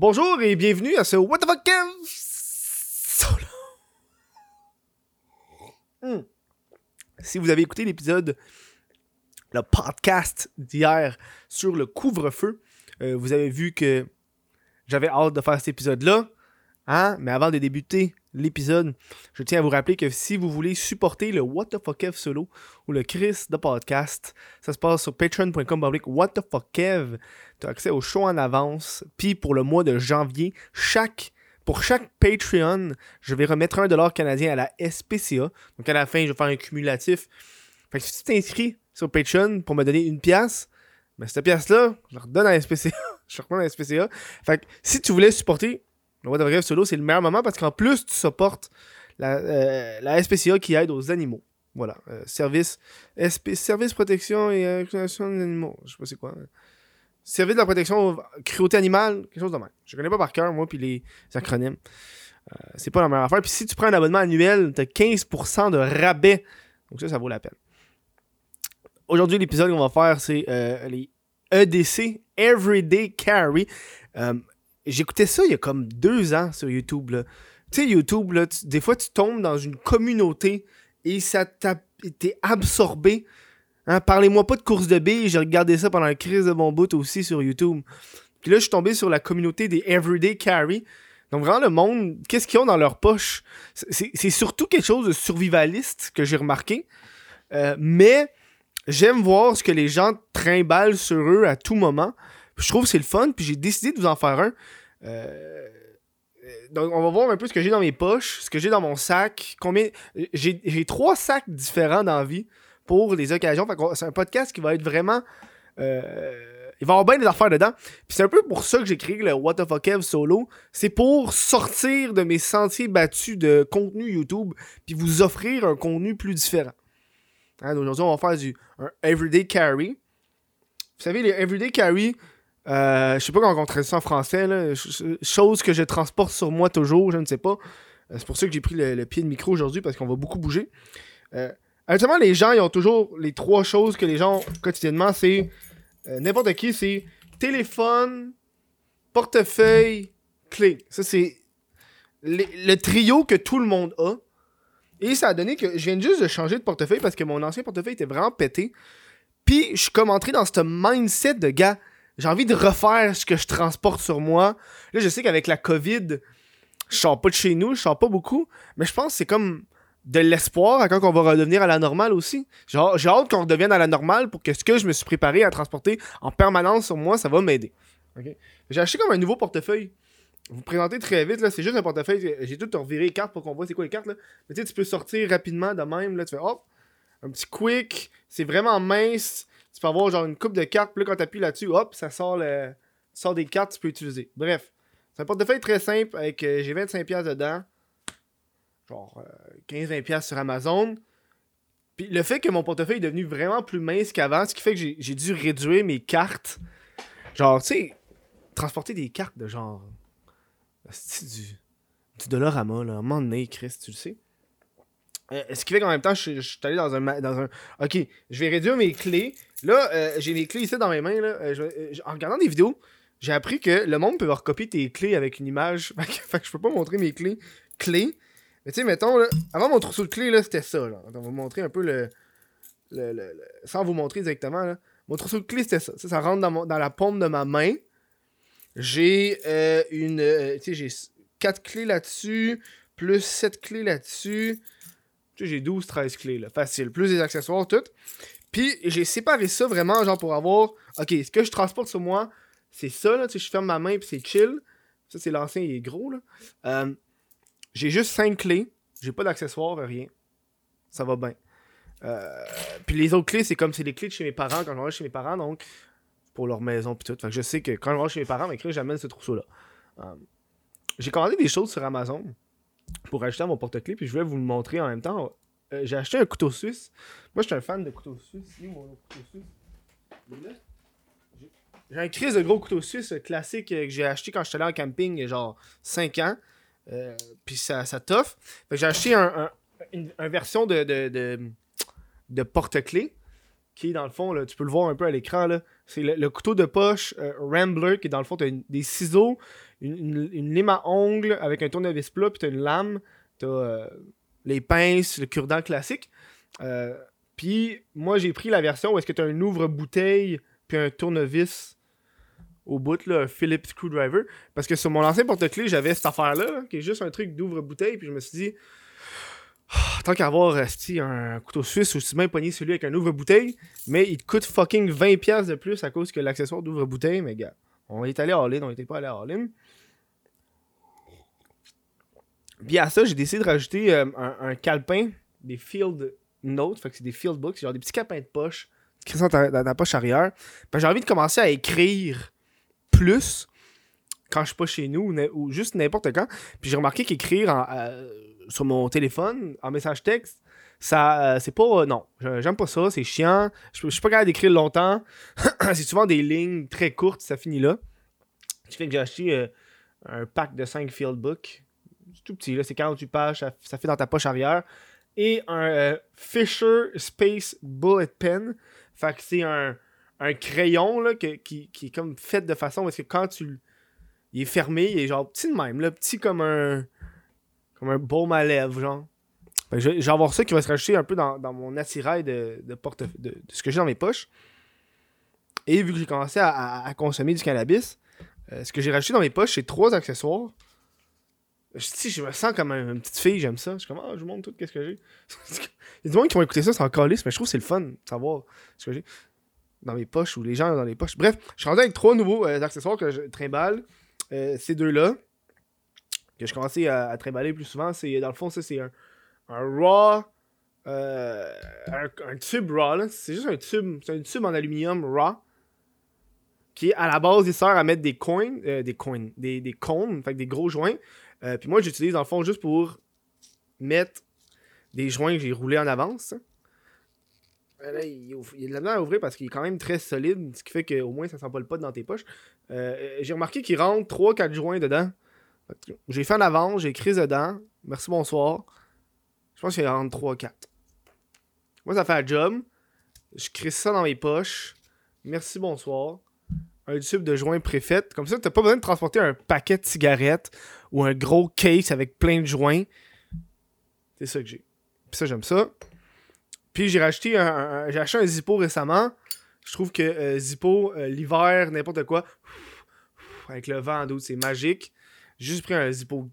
Bonjour et bienvenue à ce What the fuck solo. Hmm. Si vous avez écouté l'épisode, le podcast d'hier sur le couvre-feu, euh, vous avez vu que j'avais hâte de faire cet épisode-là. Hein? Mais avant de débuter l'épisode, je tiens à vous rappeler que si vous voulez supporter le What the fuck Kev solo ou le Chris de podcast, ça se passe sur patreon.com What the fuck Kev. Tu as accès au show en avance. Puis pour le mois de janvier, chaque pour chaque Patreon, je vais remettre un dollar canadien à la SPCA. Donc à la fin, je vais faire un cumulatif. Fait que si tu t'inscris sur Patreon pour me donner une pièce, ben cette pièce-là, je la redonne à la SPCA. je la redonne à la SPCA. Fait que si tu voulais supporter le the Fuck solo, c'est le meilleur moment parce qu'en plus, tu supportes la, euh, SPCA qui aide aux animaux. Voilà. Euh, service, SP, service protection et euh, création des animaux. Je sais pas c'est quoi. Service de la protection cruauté animale, quelque chose de même. Je connais pas par cœur, moi, puis les acronymes. Euh, c'est pas la meilleure affaire. Puis si tu prends un abonnement annuel, t'as 15% de rabais. Donc ça, ça vaut la peine. Aujourd'hui, l'épisode qu'on va faire, c'est euh, les EDC, Everyday Carry. Euh, J'écoutais ça il y a comme deux ans sur YouTube. Tu sais, YouTube, là, des fois, tu tombes dans une communauté et ça t'a été absorbé. Hein, Parlez-moi pas de course de billes, j'ai regardé ça pendant la crise de mon bout aussi sur YouTube. Puis là, je suis tombé sur la communauté des Everyday Carry. Donc vraiment, le monde, qu'est-ce qu'ils ont dans leur poche? C'est- surtout quelque chose de survivaliste que j'ai remarqué. Euh, mais j'aime voir ce que les gens trimballent sur eux à tout moment. Je trouve que c'est le fun, puis j'ai décidé de vous en faire un. Euh, donc, on va voir un peu ce que j'ai dans mes poches, ce que j'ai dans mon sac. Combien. J'ai trois sacs différents dans la vie pour les occasions. C'est un podcast qui va être vraiment. euh, il va y avoir bien des affaires dedans. Puis c'est un peu pour ça que j'ai créé le What the fuck Kev solo. C'est pour sortir de mes sentiers battus de contenu YouTube, puis vous offrir un contenu plus différent. Hein, Aujourd'hui, on va faire du un Everyday Carry. Vous savez, les Everyday Carry, euh, je sais pas comment on traduit ça en français, là, ch- ch- chose que je transporte sur moi toujours, je ne sais pas. Euh, c'est pour ça que j'ai pris le, pied de micro aujourd'hui, parce qu'on va beaucoup bouger. Euh, les gens, ils ont toujours les trois choses que les gens ont quotidiennement, c'est euh, n'importe qui, c'est téléphone, portefeuille, clé. Ça, c'est le, le trio que tout le monde a. Et ça a donné que je viens juste de changer de portefeuille parce que mon ancien portefeuille était vraiment pété. Puis je suis comme entré dans ce mindset de gars, j'ai envie de refaire ce que je transporte sur moi. Là, je sais qu'avec la COVID, je sors pas de chez nous, je sors pas beaucoup, mais je pense que c'est comme de l'espoir à quand on va redevenir à la normale aussi. J'ai hâte qu'on redevienne à la normale pour que ce que je me suis préparé à transporter en permanence sur moi, ça va m'aider. J'ai acheté comme un nouveau portefeuille. Vous présentez très vite, là, c'est juste un portefeuille. J'ai tout reviré les cartes pour qu'on voit c'est quoi les cartes. Là. Mais tu sais, tu peux sortir rapidement de même. Là, tu fais hop, un petit quick. C'est vraiment mince. Tu peux avoir genre une coupe de cartes. Puis là, quand tu appuies là-dessus, hop, ça sort, le... tu sors des cartes que tu peux utiliser. Bref, c'est un portefeuille très simple avec euh, j'ai 25$ piastres dedans. Genre euh, 15-20$ piastres sur Amazon. Puis le fait que mon portefeuille est devenu vraiment plus mince qu'avant, ce qui fait que j'ai dû réduire mes cartes. Genre, tu sais, transporter des cartes de genre. C'est du, du Dollarama, là. À un moment donné, Chris, tu le sais. Euh, ce qui fait qu'en même temps, je, je suis allé dans un, dans un. Ok, je vais réduire mes clés. Là, euh, j'ai mes clés ici dans mes mains. Là. Euh, euh, en regardant des vidéos, j'ai appris que le monde peut recopier tes clés avec une image. Fait que, je peux pas montrer mes clés. Clés. Mais tu sais, mettons, là, avant mon trousseau de clés, là, c'était ça. Là. On va vous montrer un peu le, Sans vous montrer directement, là. Mon trousseau de clés, c'était ça. Ça, ça rentre dans, la paume de ma main. J'ai euh, une. tu sais, j'ai 4 clés là-dessus, plus 7 clés là-dessus. Tu sais, j'ai 12, 13 clés, là. Facile. Plus des accessoires, tout. Puis, j'ai séparé ça vraiment, genre, pour avoir. Ok, ce que je transporte sur moi, c'est ça, là. Tu sais, je ferme ma main, puis c'est chill. Ça, c'est l'ancien, il est gros, là. Euh, j'ai juste 5 clés. J'ai pas d'accessoires, rien. Ça va bien. Euh, puis les autres clés, c'est comme c'est les clés de chez mes parents quand je vais chez mes parents, donc pour leur maison puis tout. Fait que je sais que quand je vais chez mes parents, mais j'amène ce trousseau-là. Euh, j'ai commandé des choses sur Amazon pour acheter à mon porte-clés, puis je voulais vous le montrer en même temps. Euh, j'ai acheté un couteau suisse. Moi, je suis un fan de couteau suisse. J'ai- un crise de gros couteau suisse classique que j'ai acheté quand j'étais allé en camping il y a genre 5 ans. Euh, puis ça, ça toffe. J'ai acheté un, un- une, version de, de, de, porte-clés. qui dans le fond, là, tu peux le voir un peu à l'écran. C'est le, couteau de poche euh, Rambler, qui dans le fond, t'as une- des ciseaux, une, lime à ongles avec un tournevis plat, puis t'as une lame, les pinces, le cure-dent classique. Euh, puis moi, j'ai pris la version où est-ce que t'as un ouvre-bouteille, puis un tournevis au bout, là, un Phillips screwdriver. Parce que sur mon ancien porte-clés, j'avais cette affaire-là, là, qui est juste un truc d'ouvre-bouteille, puis je me suis dit, Ah, tant qu'à avoir un couteau suisse, aussi bien pogné celui avec un ouvre-bouteille, mais il te coûte fucking 20$ de plus à cause que l'accessoire d'ouvre-bouteille, mais gars, on est allé à All-In, on était pas allé à All-In. Puis à ça, j'ai décidé de rajouter euh, un, un calepin, des Field Notes, fait que c'est des Field Books, genre des petits calepins de poche, crées ça dans ta, poche arrière. Ben, j'ai envie de commencer à écrire plus quand je suis pas chez nous ou, juste n'importe quand. Puis j'ai remarqué qu'écrire euh, sur mon téléphone, en message texte, ça, euh, c'est pas. non, j'aime pas ça, c'est chiant. Je suis pas capable d'écrire longtemps. c'est souvent des lignes très courtes, ça finit là. Ce qui fait que j'ai acheté un pack de 5 Fieldbook. C'est tout petit, c'est 48 pages, ça, fait dans ta poche arrière. Et un euh, Fisher Space Bullet Pen. Fait que c'est un, un crayon là, que- qui, qui est comme fait de façon parce que quand tu il est fermé, il est genre petit de même, petit comme un comme un baume à lèvres, genre. Fait que je, vais avoir ça qui va se rajouter un peu dans, dans mon attirail de, de, porte, de, de ce que j'ai dans mes poches. Et vu que j'ai commencé à consommer du cannabis, euh, ce que j'ai rajouté dans mes poches, c'est trois accessoires. Je, je me sens comme un- une petite fille, j'aime ça. Je suis comme, ah, je vous montre tout qu'est-ce que j'ai. Il y a du monde qui vont écouter ça, c'est encore lisse, mais je trouve que c'est le fun de savoir ce que j'ai dans mes poches ou les gens dans les poches. Bref, je suis rendu avec trois nouveaux euh, accessoires que je trimballe. Euh, ces deux-là, que je commençais à, à trimballer plus souvent, c'est dans le fond, ça c'est un, un raw. euh, un, tube raw. C'est juste un tube. C'est un tube en aluminium raw. Qui à la base, il sert à mettre des coins. euh, des coins. Des, des des gros joints. Euh, puis moi, j'utilise dans le fond juste pour mettre des joints que j'ai roulés en avance. Euh, il, il y a de la misère à ouvrir parce qu'il est quand même très solide, ce qui fait qu'au moins ça sent pas le pot dans tes poches. Euh, j'ai remarqué qu'il rentre 3-4 joints dedans. J'ai fait en avant, j'ai écrit dedans. Merci, bonsoir. Je pense qu'il rentre 3-4. Moi, ça fait un job. Je crée ça dans mes poches. Merci, bonsoir. Un tube de joints préfet. Comme ça, t'as pas besoin de transporter un paquet de cigarettes ou un gros case avec plein de joints. C'est ça que j'ai. Puis ça, j'aime ça. Puis j'ai racheté un, j'ai acheté un Zippo récemment. Je trouve que euh, Zippo, euh, l'hiver, n'importe quoi, avec le vent en doute, c'est magique. J'ai juste pris un Zippo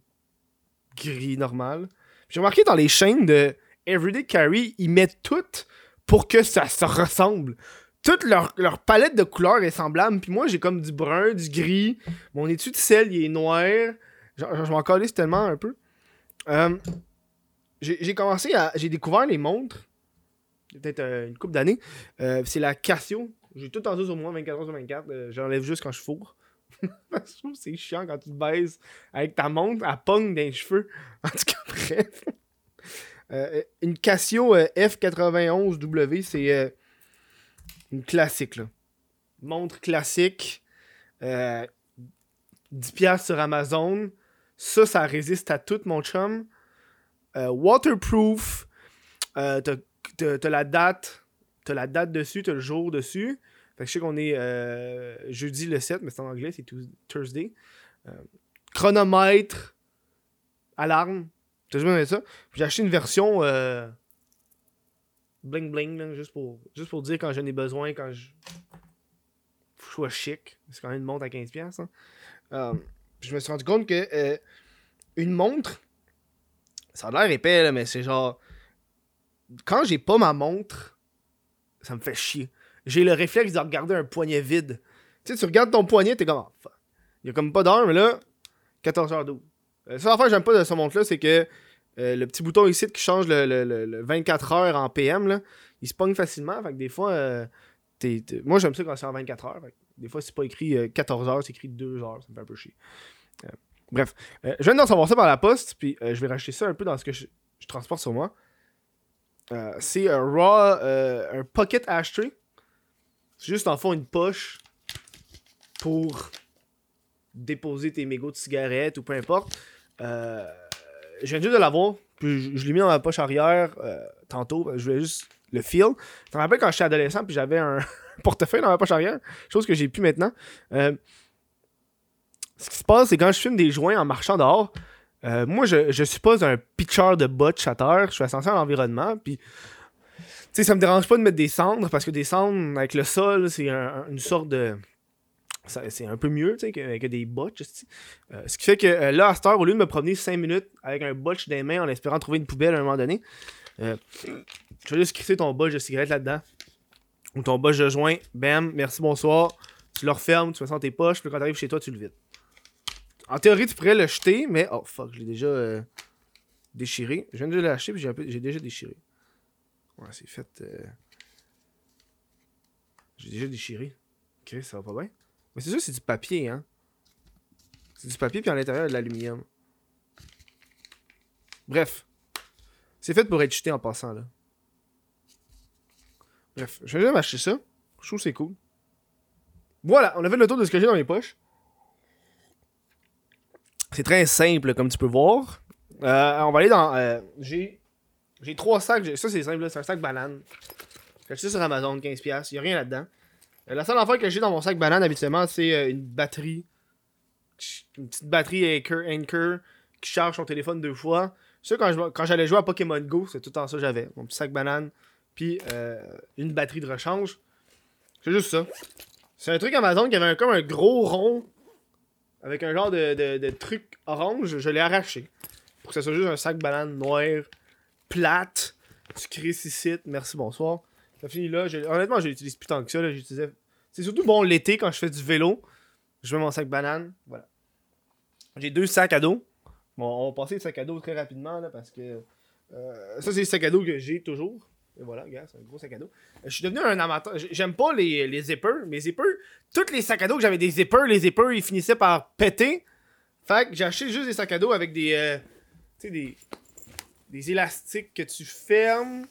gris normal. J'ai remarqué dans les chaînes de Everyday Carry, ils mettent tout pour que ça se ressemble. Toute leur, palette de couleurs est semblable. Puis moi, j'ai comme du brun, du gris. Mon étui de sel, il est noir. Genre, je m'en calisse tellement un peu. Euh, j'ai commencé à. J'ai découvert les montres. Peut-être euh, une couple d'années. Euh, c'est la Casio. J'ai tout entendu sur moi 24 h sur 24. Euh, J'enlève juste quand je fourre. je trouve c'est chiant quand tu te baises avec ta montre, elle pogne dans les cheveux. En tout cas, bref. Une Casio euh, F91W, c'est une classique. Là. Montre classique. Euh, 10$ sur Amazon. Ça, ça résiste à tout, mon chum. Euh, waterproof. Euh, t'as, la date. T'as la date dessus, t'as le jour dessus. Fait que je sais qu'on est euh, jeudi le 7, mais c'est en anglais, c'est Thursday. Euh, chronomètre. Alarme. T'as de ça? J'ai acheté une version euh, bling bling, là, juste, pour, juste pour dire quand j'en ai besoin, quand je. Faut que je sois chic. C'est quand même une montre à 15$. Hein. Euh, je me suis rendu compte que euh, une montre, ça a l'air épais, là, mais c'est genre. Quand j'ai pas ma montre, ça me fait chier. J'ai le réflexe de regarder un poignet vide. Tu sais, tu regardes ton poignet, t'es comme. Fuck. Il y a comme pas d'heure, mais là, 14h12. Euh, ça, l'affaire que j'aime pas de ce montre-là, c'est que euh, le petit bouton ici qui change le, le- le- le 24 heures en PM, il se pogne facilement. Fait des fois, euh, moi j'aime ça quand c'est en 24 heures. Des fois, c'est pas écrit euh, 14 heures, c'est écrit 2 heures. Ça me fait un peu chier. Euh, bref, Euh, je viens d'en savoir ça par la poste, puis euh, je vais racheter ça un peu dans ce que je, je transporte sur moi. Euh, c'est un raw, euh, un pocket ashtray. C'est juste en fond une poche pour déposer tes mégots de cigarettes ou peu importe. Euh, je viens juste de l'avoir. Puis je, je l'ai mis dans ma poche arrière euh, tantôt. Je voulais juste le feel. Je me rappelle quand j'étais adolescent, puis j'avais un portefeuille dans ma poche arrière, chose que j'ai plus maintenant. Euh, ce qui se passe, c'est quand je fume des joints en marchant dehors, euh, moi, je, je suis pas un pitcher de botch à terre, je suis attention à l'environnement, puis tu sais, ça me dérange pas de mettre des cendres, parce que des cendres avec le sol, c'est une sorte de c'est un peu mieux que, que, des botches. Euh, ce qui fait que là, à cette heure, au lieu de me promener 5 minutes avec un botch les mains en espérant trouver une poubelle à un moment donné, euh, je vais juste crisser ton botch de cigarette là-dedans. Ou ton botch de joint, bam, merci, bonsoir. Tu le refermes, tu mets dans tes poches, puis quand t'arrives chez toi, tu le vides. En théorie, tu pourrais le jeter, mais oh fuck, je l'ai déjà euh, déchiré. Je viens de l'acheter, puis j'ai déjà déchiré. Ouais, c'est fait. Euh, j'ai déjà déchiré. Ok, ça va pas bien? Mais c'est sûr, c'est du papier, hein. C'est du papier, puis à l'intérieur, de l'aluminium. Bref. C'est fait pour être jeté en passant, là. Bref, je vais jamais acheter ça. Je trouve que c'est cool. Voilà, on a fait le tour de ce que j'ai dans mes poches. C'est très simple, comme tu peux voir. Euh, on va aller dans. Euh, j'ai. J'ai trois sacs. Ça, c'est simple, c'est un sac banane. J'ai acheté sur Amazon, 15$. Il n'y a rien là-dedans. Euh, la seule affaire que j'ai dans mon sac banane, habituellement, c'est une batterie. Une petite batterie Anchor, qui charge son téléphone deux fois. Ça, quand, j'allais jouer à Pokémon Go, c'est tout le temps ça que j'avais. Mon petit sac banane, puis une batterie de rechange. C'est juste ça. C'est un truc Amazon qui avait comme un gros rond avec un genre de, truc orange, je l'ai arraché. Pour que ça soit juste un sac banane noir, plate. Tu crées sites, merci, bonsoir. Ça finit là. Honnêtement, je l'utilise plus tant que ça. C'est surtout bon l'été quand je fais du vélo. Je mets mon sac banane. Voilà. J'ai deux sacs à dos. Bon, on va passer le sac à dos très rapidement là, parce que euh, ça, c'est le sac à dos que j'ai toujours. Et voilà, regarde, c'est un gros sac à dos. Je suis devenu un amateur. J'aime pas les, les zippers. Mes zippers, tous les sacs à dos que j'avais des zippers, les zippers, ils finissaient par péter. Fait que j'ai acheté juste des sacs à dos avec des. Euh, tu sais, des. Des élastiques que tu fermes.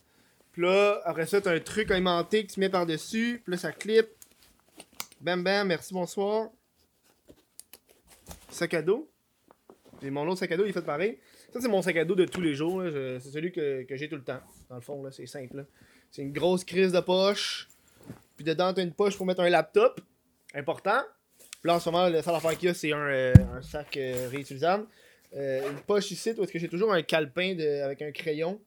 Là, après ça, t'as un truc alimenté que tu mets par-dessus. Puis là, ça clip. Bam bam, merci, bonsoir. Sac à dos. Et mon autre sac à dos, il est fait pareil. Ça, c'est mon sac à dos de tous les jours. C'est celui que, j'ai tout le temps. Dans le fond, là, c'est simple. C'est une grosse crise de poche. Puis dedans, t'as une poche pour mettre un laptop. Important. Puis là, en ce moment, le seul affaire qu'il y a, c'est un, euh, sac euh, réutilisable. Euh, une poche ici, est-ce que j'ai toujours un calepin avec un crayon.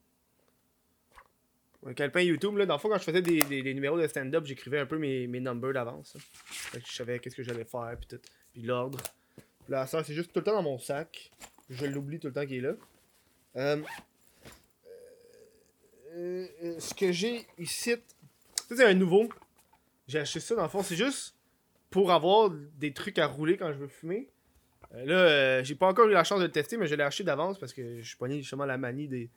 Un calepin YouTube, là. Dans le fond, quand je faisais des, des, numéros de stand-up, j'écrivais un peu mes, mes numbers d'avance. Je savais qu'est-ce que j'allais faire, puis tout. Puis l'ordre. Là, ça, c'est juste tout le temps dans mon sac. Je l'oublie tout le temps qu'il est là. Euh, euh, euh, ce que j'ai ici, c'est un nouveau. J'ai acheté ça dans le fond, c'est juste pour avoir des trucs à rouler quand je veux fumer. là, j'ai pas encore eu la chance de le tester, mais je l'ai acheté d'avance parce que je suis pogné justement la manie des,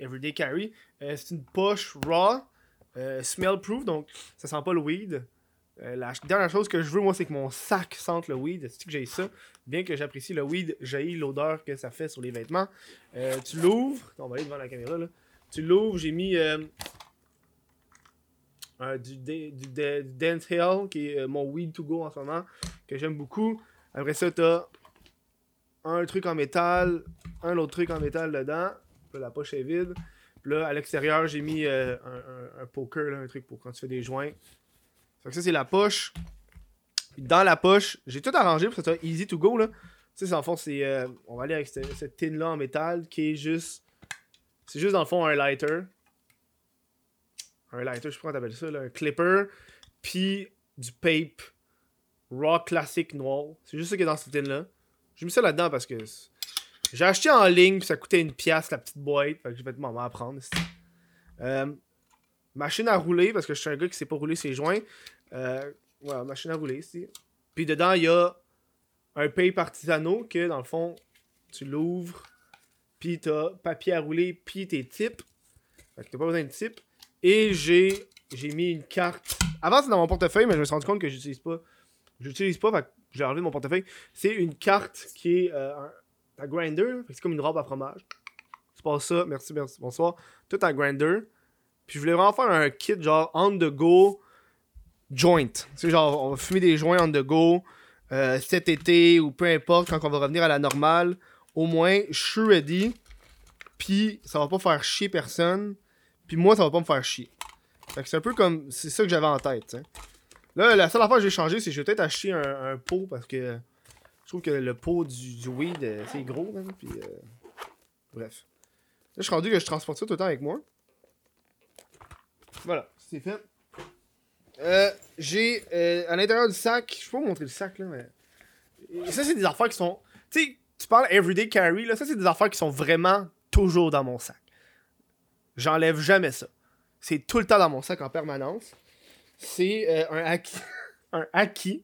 Everyday Carry. c'est une poche raw, smell proof, donc ça sent pas le weed. Euh, la dernière chose que je veux, moi, c'est que mon sac sente le weed. C'est que j'ai ça? Bien que j'apprécie le weed, j'ai l'odeur que ça fait sur les vêtements. Euh, tu l'ouvres. On va aller devant la caméra, là. Tu l'ouvres, j'ai mis euh, du, du, Dance Hill, qui est mon weed to go en ce moment, que j'aime beaucoup. Après ça, t'as un truc en métal, un autre truc en métal dedans. La poche est vide. Là, à l'extérieur, j'ai mis un, un, poker, un truc pour quand tu fais des joints. Fait que ça, c'est la poche. dans la poche, j'ai tout arrangé pour que ça soit easy to go. Là. Tu sais, en fond, c'est. Euh, on va aller avec cette, cette tin-là en métal qui est juste. C'est juste dans le fond un lighter. Un lighter, je sais pas comment t'appelles ça, là, un clipper. Puis du pape raw classique noir. C'est juste ça qui est dans cette tin-là. J'ai mis ça là-dedans parce que. J'ai acheté en ligne, puis ça coûtait une pièce la petite boîte. Fait que je vais te m'en prendre. Euh, Machine à rouler, parce que je suis un gars qui sait pas rouler ses joints. Euh, machine à rouler ici. Puis dedans, il y a un pape artisanaux que, dans le fond, tu l'ouvres. Puis t'as papier à rouler, puis tes types. Fait que t'as pas besoin de types. Et j'ai j'ai mis une carte. Avant, c'était dans mon portefeuille, mais je me suis rendu compte que j'utilise pas. J'utilise pas, fait que j'ai enlevé mon portefeuille. C'est une carte qui est euh, grinder. C'est comme une robe à fromage. C'est pas ça. Merci, merci. Bonsoir. Tout un grinder. Puis je voulais vraiment faire un kit genre on the go joint. Tu sais, genre, on va fumer des joints on the go euh, cet été ou peu importe, quand on va revenir à la normale. Au moins, je suis ready. Puis ça va pas faire chier personne. puis moi, ça va pas me faire chier. Fait que c'est un peu comme. C'est ça que j'avais en tête. Là, la seule affaire que j'ai changé, c'est que je vais peut-être acheter un pot parce que je trouve que le pot du, weed, euh, c'est gros, puis. euh, Bref. Là, je suis rendu que je transporte ça tout le temps avec moi. Voilà, c'est fait. Euh, j'ai à l'intérieur du sac, je peux vous montrer le sac là, mais. Ça, c'est des affaires qui sont. Tu sais, tu parles everyday carry, là, ça, c'est des affaires qui sont vraiment toujours dans mon sac. J'enlève jamais ça. C'est tout le temps dans mon sac en permanence. C'est un acquis. un acquis.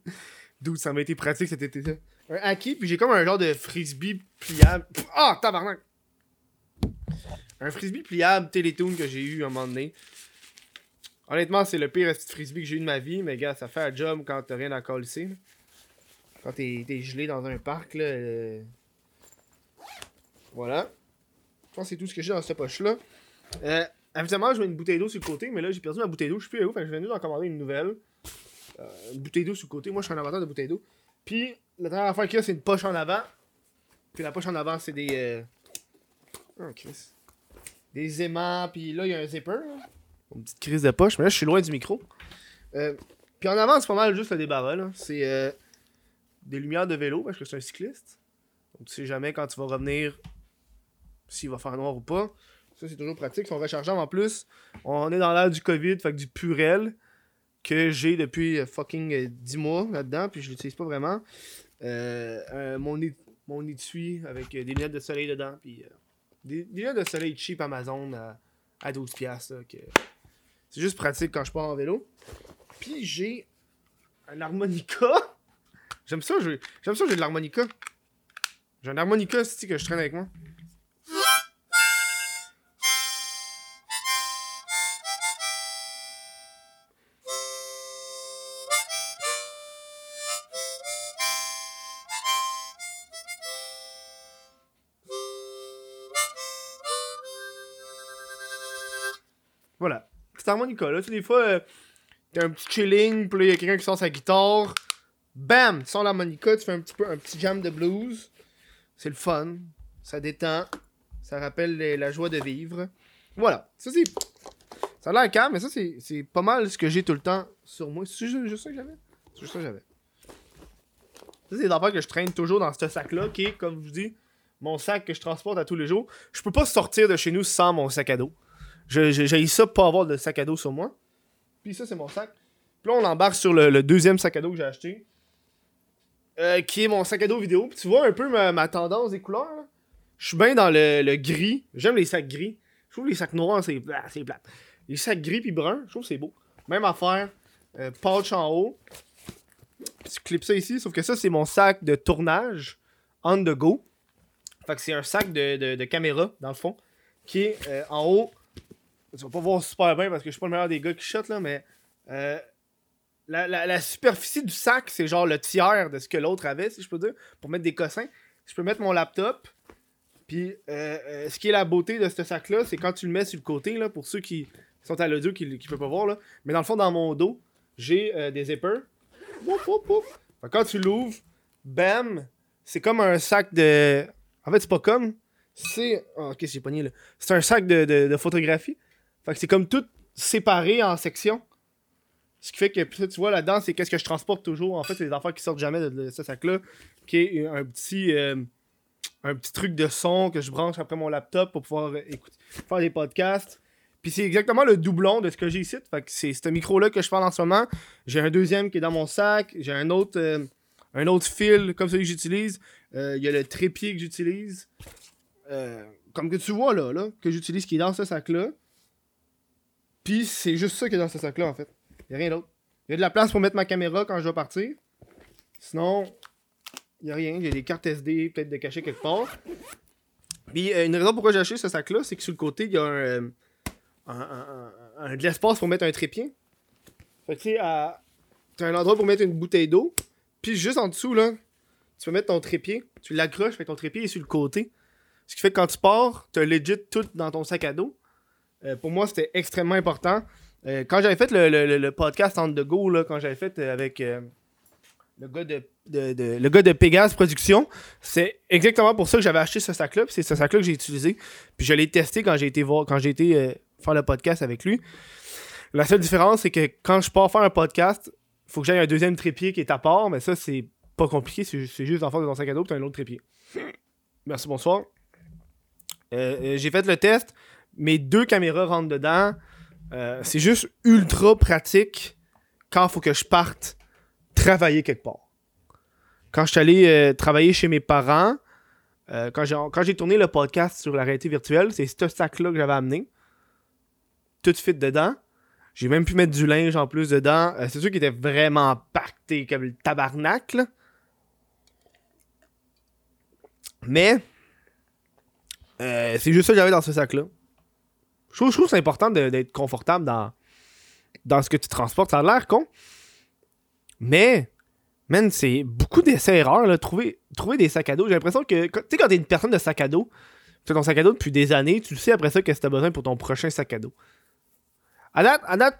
D'où ça m'a été pratique cet été-là. Un acquis, puis j'ai comme un genre de frisbee pliable. Ah, tabarnak! Un frisbee pliable Télétoon que j'ai eu un moment donné. Honnêtement, c'est le pire petit frisbee que j'ai eu de ma vie, mais gars, ça fait un job quand t'as rien à coller. Quand t'es gelé dans un parc, là. euh, Voilà. Je pense que c'est tout ce que j'ai dans cette poche-là. Euh, évidemment, je mets une bouteille d'eau sur le côté, mais là, j'ai perdu ma bouteille d'eau. Je suis plus à où, fait je viens d'en commander une nouvelle. Euh, une bouteille d'eau sur le côté. Moi, je suis un amateur de bouteille d'eau. Puis, la dernière affaire qu'il y a, c'est une poche en avant. Puis la poche en avant, c'est des. Euh... Oh. Des aimants, puis là, il y a un zipper. Une petite crise de poche, mais là, je suis loin du micro. Euh, puis en avant, c'est pas mal juste le débarras. C'est euh, des lumières de vélo, parce que c'est un cycliste. Donc, tu sais jamais quand tu vas revenir s'il va faire noir ou pas. Ça, c'est toujours pratique. Ils sont rechargeables en plus. On est dans l'ère du COVID, fait que du purel que j'ai depuis euh, fucking euh, 10 mois là-dedans, puis je l'utilise pas vraiment. Euh, euh, mon, mon étui avec euh, des lunettes de soleil dedans, puis euh, des, lunettes de soleil cheap Amazon à, à 12$. piastres, là, que c'est juste pratique quand je pars en vélo. Puis j'ai un harmonica. J'aime ça, j'ai- j'aime ça, j'ai de l'harmonica. J'ai un harmonica c'est que je traîne avec moi? C'est harmonica, là. Tu sais, des fois, euh, t'as un petit chilling, puis il y a quelqu'un qui sort sa guitare. Bam! Tu sors l'harmonica, tu fais un petit peu un petit jam de blues. C'est le fun. Ça détend. Ça rappelle la joie de vivre. Voilà. Ça, c'est. Ça a l'air calme, mais ça, c'est pas mal ce que j'ai tout le temps sur moi. C'est juste, ça que j'avais? C'est juste ça que j'avais. Ça, c'est des affaires que je traîne toujours dans ce sac-là, qui est, comme je vous dis, mon sac que je transporte à tous les jours. Je peux pas sortir de chez nous sans mon sac à dos. J'ai ça pas avoir de sac à dos sur moi. Puis ça, c'est mon sac. Puis là, on embarque sur le, deuxième sac à dos que j'ai acheté. Euh, qui est mon sac à dos vidéo. Puis tu vois un peu ma, tendance des couleurs. Je suis bien dans le, le gris. J'aime les sacs gris. Je trouve les sacs noirs, c'est plat, c'est plat. Les sacs gris puis bruns, je trouve c'est beau. Même affaire. Euh, pouch en haut. Tu clips ça ici, sauf que ça, c'est mon sac de tournage on the go. Fait que c'est un sac de, de, de caméra, dans le fond, qui est euh, en haut. Tu vas pas voir super bien parce que je suis pas le meilleur des gars qui shot là, mais euh, la, la- superficie du sac, c'est genre le tiers de ce que l'autre avait, si je peux dire, pour mettre des cossins. Je peux mettre mon laptop. Puis, euh, euh, ce qui est la beauté de ce sac-là, c'est quand tu le mets sur le côté, là, pour ceux qui sont à l'audio, qui ne peuvent pas voir, là. Mais dans le fond, dans mon dos, j'ai des zippers. Wouf. Fait que quand tu l'ouvres, bam, c'est comme un sac de. En fait, c'est pas comme. C'est. Oh, ok, j'ai pogné là. C'est un sac de, de, de photographie. Fait que c'est comme tout séparé en sections. Ce qui fait que, tu vois, là-dedans, c'est qu'est-ce que je transporte toujours. En fait, c'est des affaires qui sortent jamais de, ce sac-là. Qui est un petit. euh, un petit truc de son que je branche après mon laptop pour pouvoir écouter, faire des podcasts. Puis c'est exactement le doublon de ce que j'ai ici. Fait que c'est ce micro-là que je parle en ce moment. J'ai un deuxième qui est dans mon sac. J'ai un autre, euh, un autre fil comme celui que j'utilise. Euh, Il y a le trépied que j'utilise. Comme que tu vois là, là que j'utilise qui est dans ce sac-là. Puis c'est juste ça qui est dans ce sac-là en fait. Il n'y a rien d'autre. Il y a de la place pour mettre ma caméra quand je dois partir. Sinon, il n'y a rien. J'ai des cartes SD peut-être de cacher quelque part. Puis euh, une raison pourquoi j'ai acheté ce sac-là, c'est que sur le côté, il y a un, euh, un- de l'espace pour mettre un trépied. Fait que tu sais, à- t'as un endroit pour mettre une bouteille d'eau. Puis juste en dessous, là, tu peux mettre ton trépied. Tu l'accroches, fait ton trépied est sur le côté. Ce qui fait que quand tu pars, t'as legit tout dans ton sac à dos. Euh, pour moi, c'était extrêmement important. Euh, quand j'avais fait le, podcast On The Go, là, quand j'avais fait euh, avec le gars de, de- de- le gars de Pégase Production, c'est exactement pour ça que j'avais acheté ce sac-là. c'est ce sac-là que j'ai utilisé. Puis je l'ai testé quand j'ai été faire le podcast avec lui. La seule différence, c'est que quand je pars faire un podcast, faut que j'aille un deuxième trépied qui est à part, mais ça, c'est pas compliqué, c'est juste en face de ton sac à dos, puis t'as un autre trépied. Merci, bonsoir. J'ai fait le test, mes deux caméras rentrent dedans. Euh, c'est juste ultra pratique quand il faut que je parte travailler quelque part. Quand je suis allé travailler chez mes parents, quand j'ai tourné le podcast sur la réalité virtuelle, c'est ce sac-là que j'avais amené. Tout de suite dedans. J'ai même pu mettre du linge en plus dedans. c'est sûr qu'il était vraiment pacté comme le tabarnak. Mais euh, c'est juste ça que j'avais dans ce sac-là. Je trouve, que c'est important d'être confortable dans, dans ce que tu transportes. Ça a l'air con. Mais, man, c'est beaucoup d'essais-erreurs. Trouver, trouver des sacs à dos. J'ai l'impression que, tu sais, quand t'es une personne de sac à dos, tu as ton sac à dos depuis des années, tu sais après ça qu'est-ce que t'as besoin pour ton prochain sac à dos. À date, à date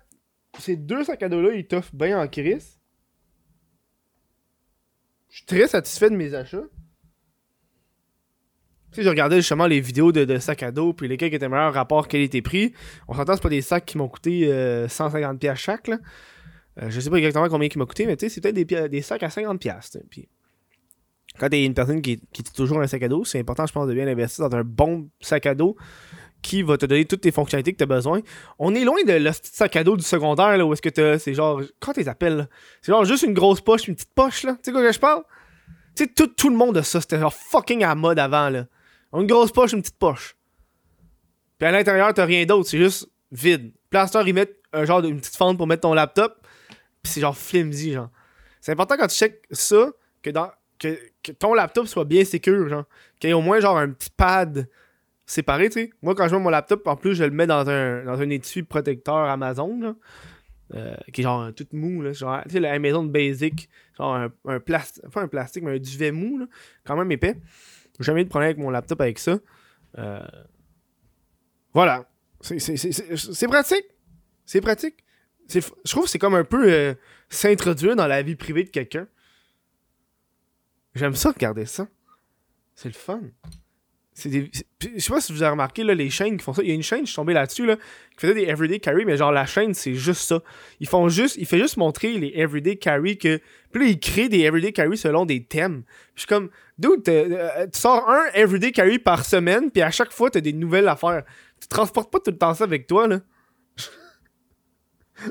ces deux sacs à dos-là, ils t'offrent bien en crise. Je suis très satisfait de mes achats. Tu sais, je regardais justement les vidéos de, de sacs à dos, puis lesquels qui étaient meilleurs rapport qualité-prix. On s'entend, c'est pas des sacs qui m'ont coûté 150$ euh, chaque. Là. Euh, je sais pas exactement combien ils m'ont coûté, mais tu sais, c'est peut-être des, sacs à 50$. Puis quand t'es une personne qui, qui toujours un sac à dos, c'est important, je pense, de bien investir dans un bon sac à dos qui va te donner toutes tes fonctionnalités que tu as besoin. On est loin de le sac à dos du secondaire, là, où est-ce que t'as. C'est genre. Quand tu appelles, C'est genre juste une grosse poche, une petite poche, là. Tu sais quoi que je parle? Tu sais, tout, tout le monde a ça. C'était genre fucking à mode avant, là. Une grosse poche, une petite poche. Puis à l'intérieur, t'as rien d'autre, c'est juste vide. Plaster, ils mettent un genre petite fente pour mettre ton laptop. Puis c'est genre flimsy, genre. C'est important quand tu checkes ça, que, ton laptop soit bien sécure, genre. Qu'il y ait au moins genre un petit pad séparé, tu sais. Moi, quand je mets mon laptop, en plus, je le mets dans un, dans un étui protecteur Amazon, là. Euh, qui est genre tout mou, là. Genre, tu sais, la de basic. Genre un, un plastique, pas un plastique, mais un duvet mou, là. Quand même épais jamais eu de problème avec mon laptop avec ça. Euh, voilà. C'est pratique. C'est pratique. Je trouve que c'est comme un peu euh, s'introduire dans la vie privée de quelqu'un. J'aime ça regarder ça. C'est le fun. Je sais pas si vous avez remarqué là, les chaînes qui font ça. Il y a une chaîne, je suis tombé là-dessus, là, qui faisait des everyday carry, mais genre la chaîne, c'est juste ça. Ils font juste. Il fait juste montrer les everyday carry que. Puis là, ils créent des everyday carry selon des thèmes. Je suis comme. Dude, euh, tu sors un everyday carry par semaine, puis à chaque fois, t'as des nouvelles affaires. Tu transportes pas tout le temps ça avec toi, là.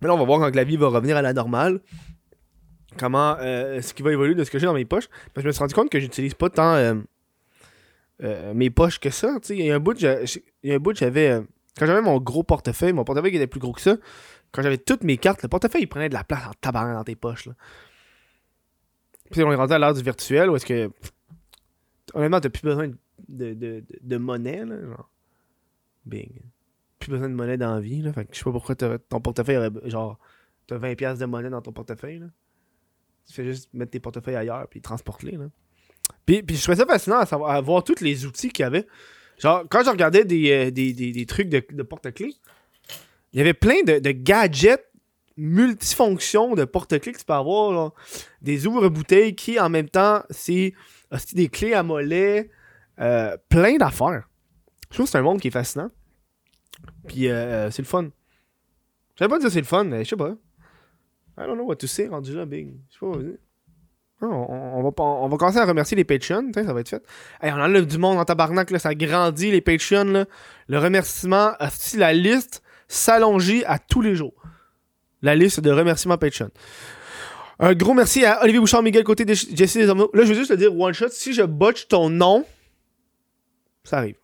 Mais là, on va voir quand la vie va revenir à la normale comment euh, ce qui va évoluer de ce que j'ai dans mes poches. Parce que je me suis rendu compte que j'utilise pas tant euh, euh, mes poches que ça. Il y a un bout, j'avais. quand j'avais mon gros portefeuille, mon portefeuille qui était plus gros que ça, quand j'avais toutes mes cartes, le portefeuille il prenait de la place en tabac dans tes poches. Là. Puis on est rendu à l'heure du virtuel où est-ce que. Honnêtement, t'as plus besoin de, de, de, monnaie, là, genre. Bing. Plus besoin de monnaie dans la vie, là. Fait que je sais pas pourquoi ton portefeuille aurait. Genre, t'as 20$ de monnaie dans ton portefeuille, là. Tu fais juste mettre tes portefeuilles ailleurs puis transporter les Là. Puis, puis je trouvais ça fascinant à, savoir, voir tous les outils qu'il y avait. Genre, quand je regardais des, euh, des, des, trucs de, de porte-clés, il y avait plein de, de gadgets multifonctions de porte-clés que tu peux avoir. Des ouvre-bouteilles qui, en même temps, c'est des clés à mollet. Euh, plein d'affaires. Je trouve que c'est un monde qui est fascinant. Puis euh, c'est le fun. Je savais pas dire c'est le fun, mais je sais pas. I don't know what to say, rendu là, big. Je sais pas, on, va, on va commencer à remercier les Patreons, ça va être fait. Hey, on enlève du monde en tabarnak, là, ça grandit les Patreons. Là. Le remerciement, si la liste s'allonge à tous les jours. La liste de remerciements Patreon. Un gros merci à Olivier Bouchard, Miguel Côté, Jesse Desormeaux. Là, je veux juste te dire, one shot, si je botche ton nom, ça arrive.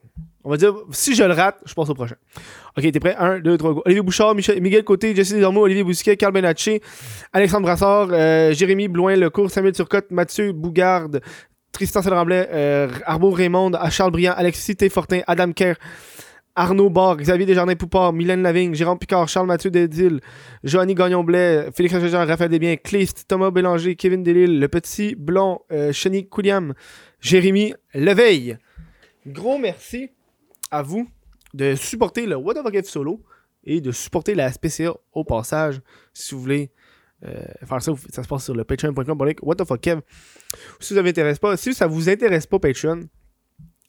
On va dire, si je le rate, je passe au prochain. Ok, t'es prêt? 1, 2, 3, go. Olivier Bouchard, Miguel Côté, Jesse Desormeaux, Olivier Bousquet, Carl Benacci, Alexandre Brassard, euh, Jérémy Bloin, Lecourt, Samuel Turcotte, Mathieu Bougarde, Tristan Selramblais, euh, Arbo Raymond, Charles Briand, Alexis Fortin, Adam Kerr, Arnaud Barre, Xavier Desjardins-Poupard, Mylène Lavigne, Jérôme Picard, Charles-Mathieu Dedil, Joanny Gagnon-Blais, Félix Roger, Raphaël Desbiens, Clist, Thomas Bélanger, Kevin Delille, Le Petit Blond, euh, Chenny Jérémy Leveille. Gros merci à vous de supporter le What the solo et de supporter la SPCA au passage. Si vous voulez euh, faire ça, ça se passe sur le patreon.com. What the fuck Kev. Si, ça vous intéresse pas, si ça vous intéresse pas Patreon,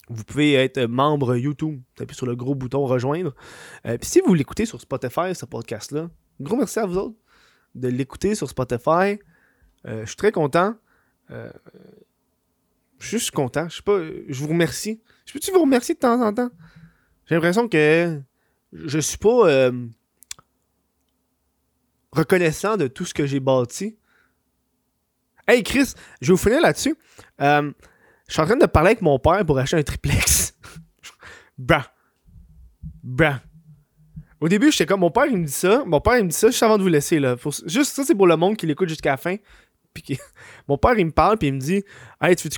vous pouvez être membre YouTube. Tapez sur le gros bouton rejoindre. Euh, Puis si vous l'écoutez sur Spotify, ce podcast-là, gros merci à vous autres de l'écouter sur Spotify. Euh, je suis très content. Je suis juste content. Je sais pas. Je vous remercie. Je peux-tu vous remercier de temps en temps? J'ai l'impression que je suis pas euh, reconnaissant de tout ce que j'ai bâti. Hey Chris, je vais vous finir là-dessus. Euh, je suis en train de parler avec mon père pour acheter un triplex. bah. Bah. Au début, j'étais comme mon père, il me dit ça. Mon père, il me dit ça juste avant de vous laisser. Là. Juste ça, c'est pour le monde qui l'écoute jusqu'à la fin. Puis Mon père, il me parle, puis il me dit Hey, tu veux-tu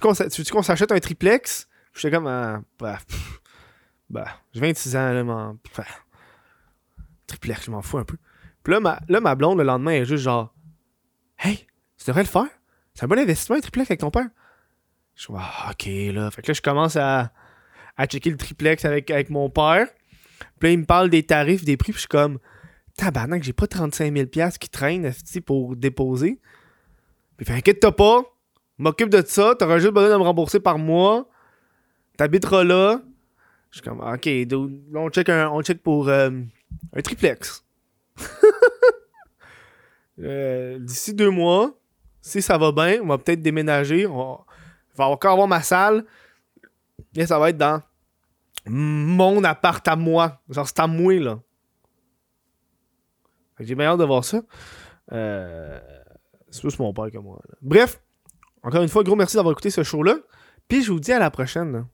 qu'on s'achète un triplex J'étais comme ah, bah, bah, j'ai 26 ans, là, m'en- pff, triplex, je m'en fous un peu. Puis là ma, là, ma blonde, le lendemain, elle est juste genre Hey, tu devrais le faire. C'est un bon investissement, un triplex avec ton père. Je suis ah, ok, là. Fait que là, je commence à, checker le triplex avec, avec mon père. Puis là, il me parle des tarifs, des prix, puis je suis comme Tabarnak, j'ai pas 35 000$ piastres qui traînent pour déposer. Puis fait Inquiète-toi pas, m'occupe de ça, t'auras juste besoin de me rembourser par mois. T'habiteras là. Je suis comme Ok, là, on check, un, on check pour euh, un triplex. Euh, D'ici deux mois, si ça va bien, on va peut-être déménager. On va encore avoir ma salle. Et ça va être dans mon appart à moi. Genre, c'est à moi, là. J'ai bien hâte de voir ça. Euh, c'est plus mon père que moi. Bref, encore une fois, gros merci d'avoir écouté ce show-là. Puis je vous dis à la prochaine.